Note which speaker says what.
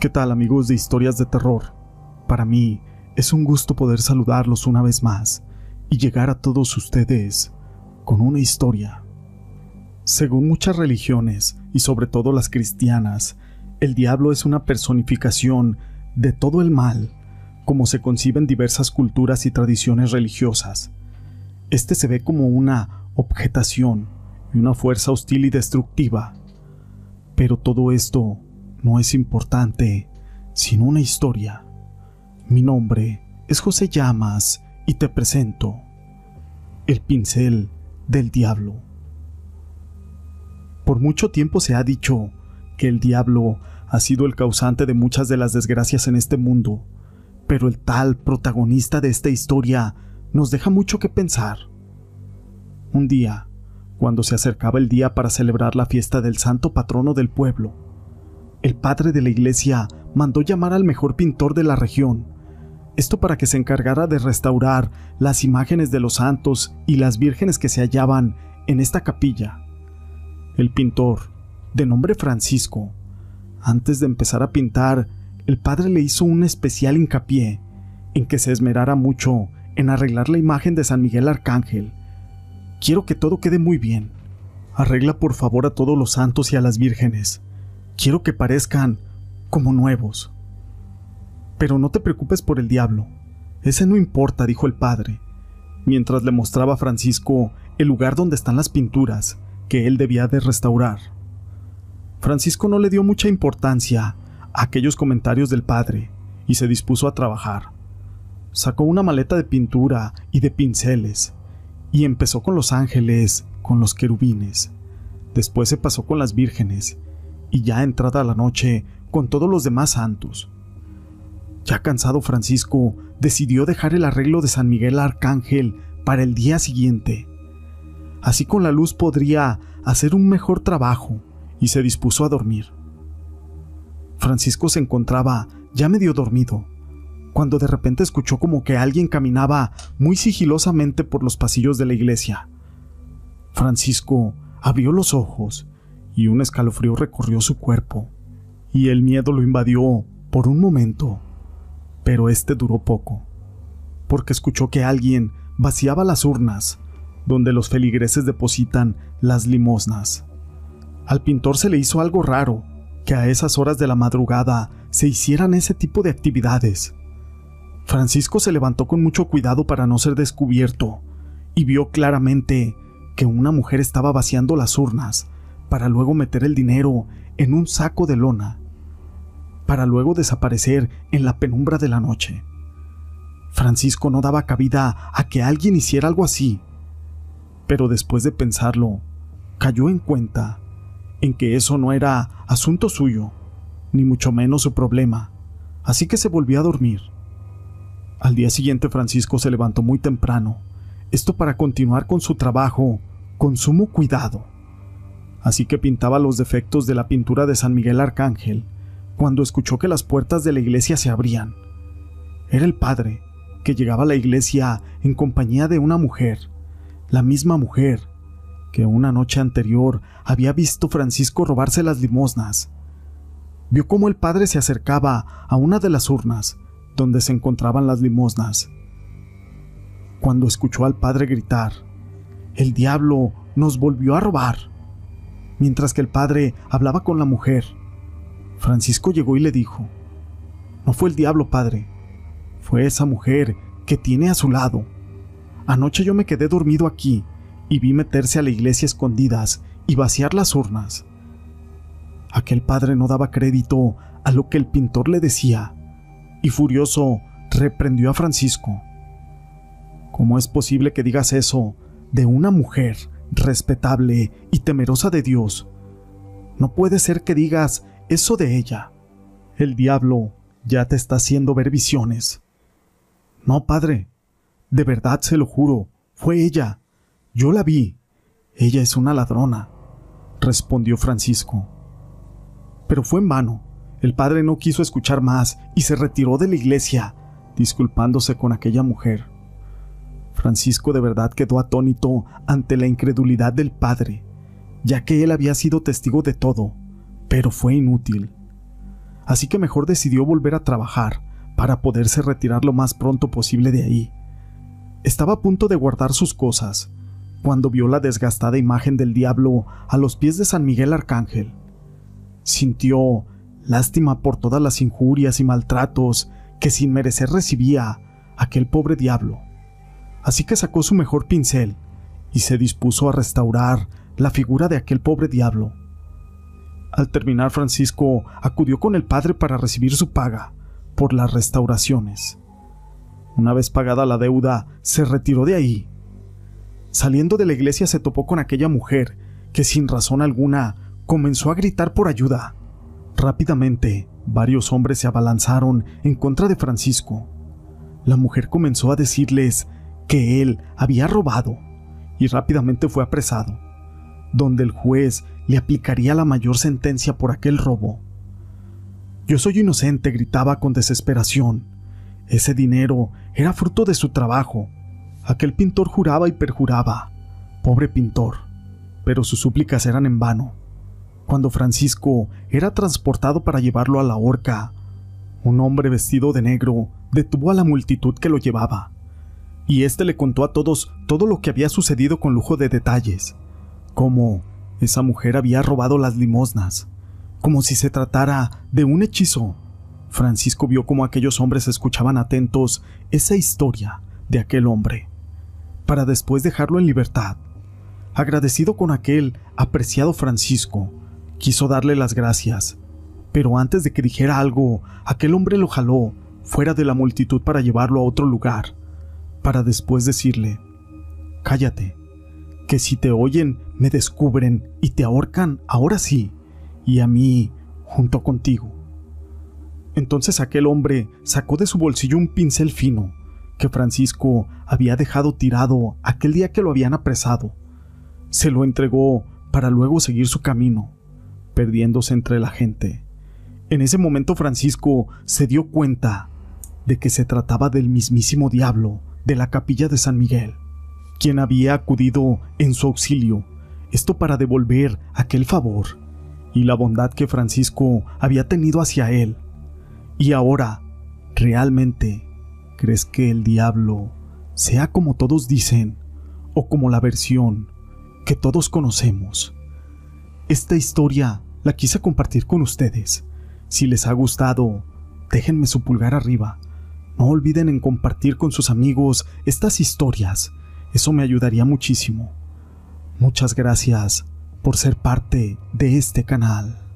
Speaker 1: ¿Qué tal amigos de historias de terror? Para mí es un gusto poder saludarlos una vez más y llegar a todos ustedes con una historia. Según muchas religiones, y sobre todo las cristianas, el diablo es una personificación de todo el mal, como se concibe en diversas culturas y tradiciones religiosas. Este se ve como una objetación y una fuerza hostil y destructiva. Pero todo esto no es importante, sino una historia. Mi nombre es José Llamas y te presento el pincel del diablo. Por mucho tiempo se ha dicho que el diablo ha sido el causante de muchas de las desgracias en este mundo, pero el tal protagonista de esta historia nos deja mucho que pensar. Un día, cuando se acercaba el día para celebrar la fiesta del santo patrono del pueblo, el padre de la iglesia mandó llamar al mejor pintor de la región, esto para que se encargara de restaurar las imágenes de los santos y las vírgenes que se hallaban en esta capilla. El pintor, de nombre Francisco, antes de empezar a pintar, el padre le hizo un especial hincapié en que se esmerara mucho en arreglar la imagen de San Miguel Arcángel. Quiero que todo quede muy bien. Arregla por favor a todos los santos y a las vírgenes. Quiero que parezcan como nuevos. Pero no te preocupes por el diablo. Ese no importa, dijo el padre, mientras le mostraba a Francisco el lugar donde están las pinturas que él debía de restaurar. Francisco no le dio mucha importancia a aquellos comentarios del padre y se dispuso a trabajar. Sacó una maleta de pintura y de pinceles y empezó con los ángeles, con los querubines. Después se pasó con las vírgenes y ya entrada la noche con todos los demás santos. Ya cansado Francisco decidió dejar el arreglo de San Miguel Arcángel para el día siguiente. Así con la luz podría hacer un mejor trabajo y se dispuso a dormir. Francisco se encontraba ya medio dormido, cuando de repente escuchó como que alguien caminaba muy sigilosamente por los pasillos de la iglesia. Francisco abrió los ojos y un escalofrío recorrió su cuerpo, y el miedo lo invadió por un momento. Pero este duró poco, porque escuchó que alguien vaciaba las urnas donde los feligreses depositan las limosnas. Al pintor se le hizo algo raro que a esas horas de la madrugada se hicieran ese tipo de actividades. Francisco se levantó con mucho cuidado para no ser descubierto y vio claramente que una mujer estaba vaciando las urnas para luego meter el dinero en un saco de lona, para luego desaparecer en la penumbra de la noche. Francisco no daba cabida a que alguien hiciera algo así, pero después de pensarlo, cayó en cuenta en que eso no era asunto suyo, ni mucho menos su problema, así que se volvió a dormir. Al día siguiente Francisco se levantó muy temprano, esto para continuar con su trabajo con sumo cuidado así que pintaba los defectos de la pintura de San Miguel Arcángel, cuando escuchó que las puertas de la iglesia se abrían. Era el padre, que llegaba a la iglesia en compañía de una mujer, la misma mujer que una noche anterior había visto Francisco robarse las limosnas. Vio cómo el padre se acercaba a una de las urnas donde se encontraban las limosnas. Cuando escuchó al padre gritar, el diablo nos volvió a robar mientras que el padre hablaba con la mujer. Francisco llegó y le dijo, No fue el diablo, padre, fue esa mujer que tiene a su lado. Anoche yo me quedé dormido aquí y vi meterse a la iglesia escondidas y vaciar las urnas. Aquel padre no daba crédito a lo que el pintor le decía, y furioso reprendió a Francisco. ¿Cómo es posible que digas eso de una mujer respetable y temerosa de Dios. No puede ser que digas eso de ella. El diablo ya te está haciendo ver visiones. No, padre, de verdad se lo juro, fue ella. Yo la vi. Ella es una ladrona, respondió Francisco. Pero fue en vano. El padre no quiso escuchar más y se retiró de la iglesia, disculpándose con aquella mujer. Francisco de verdad quedó atónito ante la incredulidad del padre, ya que él había sido testigo de todo, pero fue inútil. así que mejor decidió volver a trabajar para poderse retirar lo más pronto posible de ahí. Estaba a punto de guardar sus cosas, cuando vio la desgastada imagen del diablo a los pies de San Miguel Arcángel. Sintió lástima por todas las injurias y maltratos que sin merecer recibía aquel pobre diablo. Así que sacó su mejor pincel y se dispuso a restaurar la figura de aquel pobre diablo. Al terminar, Francisco acudió con el padre para recibir su paga por las restauraciones. Una vez pagada la deuda, se retiró de ahí. Saliendo de la iglesia se topó con aquella mujer que sin razón alguna comenzó a gritar por ayuda. Rápidamente, varios hombres se abalanzaron en contra de Francisco. La mujer comenzó a decirles que él había robado y rápidamente fue apresado, donde el juez le aplicaría la mayor sentencia por aquel robo. Yo soy inocente, gritaba con desesperación. Ese dinero era fruto de su trabajo. Aquel pintor juraba y perjuraba. Pobre pintor. Pero sus súplicas eran en vano. Cuando Francisco era transportado para llevarlo a la horca, un hombre vestido de negro detuvo a la multitud que lo llevaba y éste le contó a todos todo lo que había sucedido con lujo de detalles, cómo esa mujer había robado las limosnas, como si se tratara de un hechizo. Francisco vio cómo aquellos hombres escuchaban atentos esa historia de aquel hombre, para después dejarlo en libertad. Agradecido con aquel apreciado Francisco, quiso darle las gracias, pero antes de que dijera algo, aquel hombre lo jaló fuera de la multitud para llevarlo a otro lugar, para después decirle, cállate, que si te oyen me descubren y te ahorcan ahora sí, y a mí junto contigo. Entonces aquel hombre sacó de su bolsillo un pincel fino que Francisco había dejado tirado aquel día que lo habían apresado. Se lo entregó para luego seguir su camino, perdiéndose entre la gente. En ese momento Francisco se dio cuenta de que se trataba del mismísimo diablo de la capilla de San Miguel, quien había acudido en su auxilio, esto para devolver aquel favor y la bondad que Francisco había tenido hacia él. Y ahora, ¿realmente crees que el diablo sea como todos dicen o como la versión que todos conocemos? Esta historia la quise compartir con ustedes. Si les ha gustado, déjenme su pulgar arriba no olviden en compartir con sus amigos estas historias. Eso me ayudaría muchísimo. Muchas gracias por ser parte de este canal.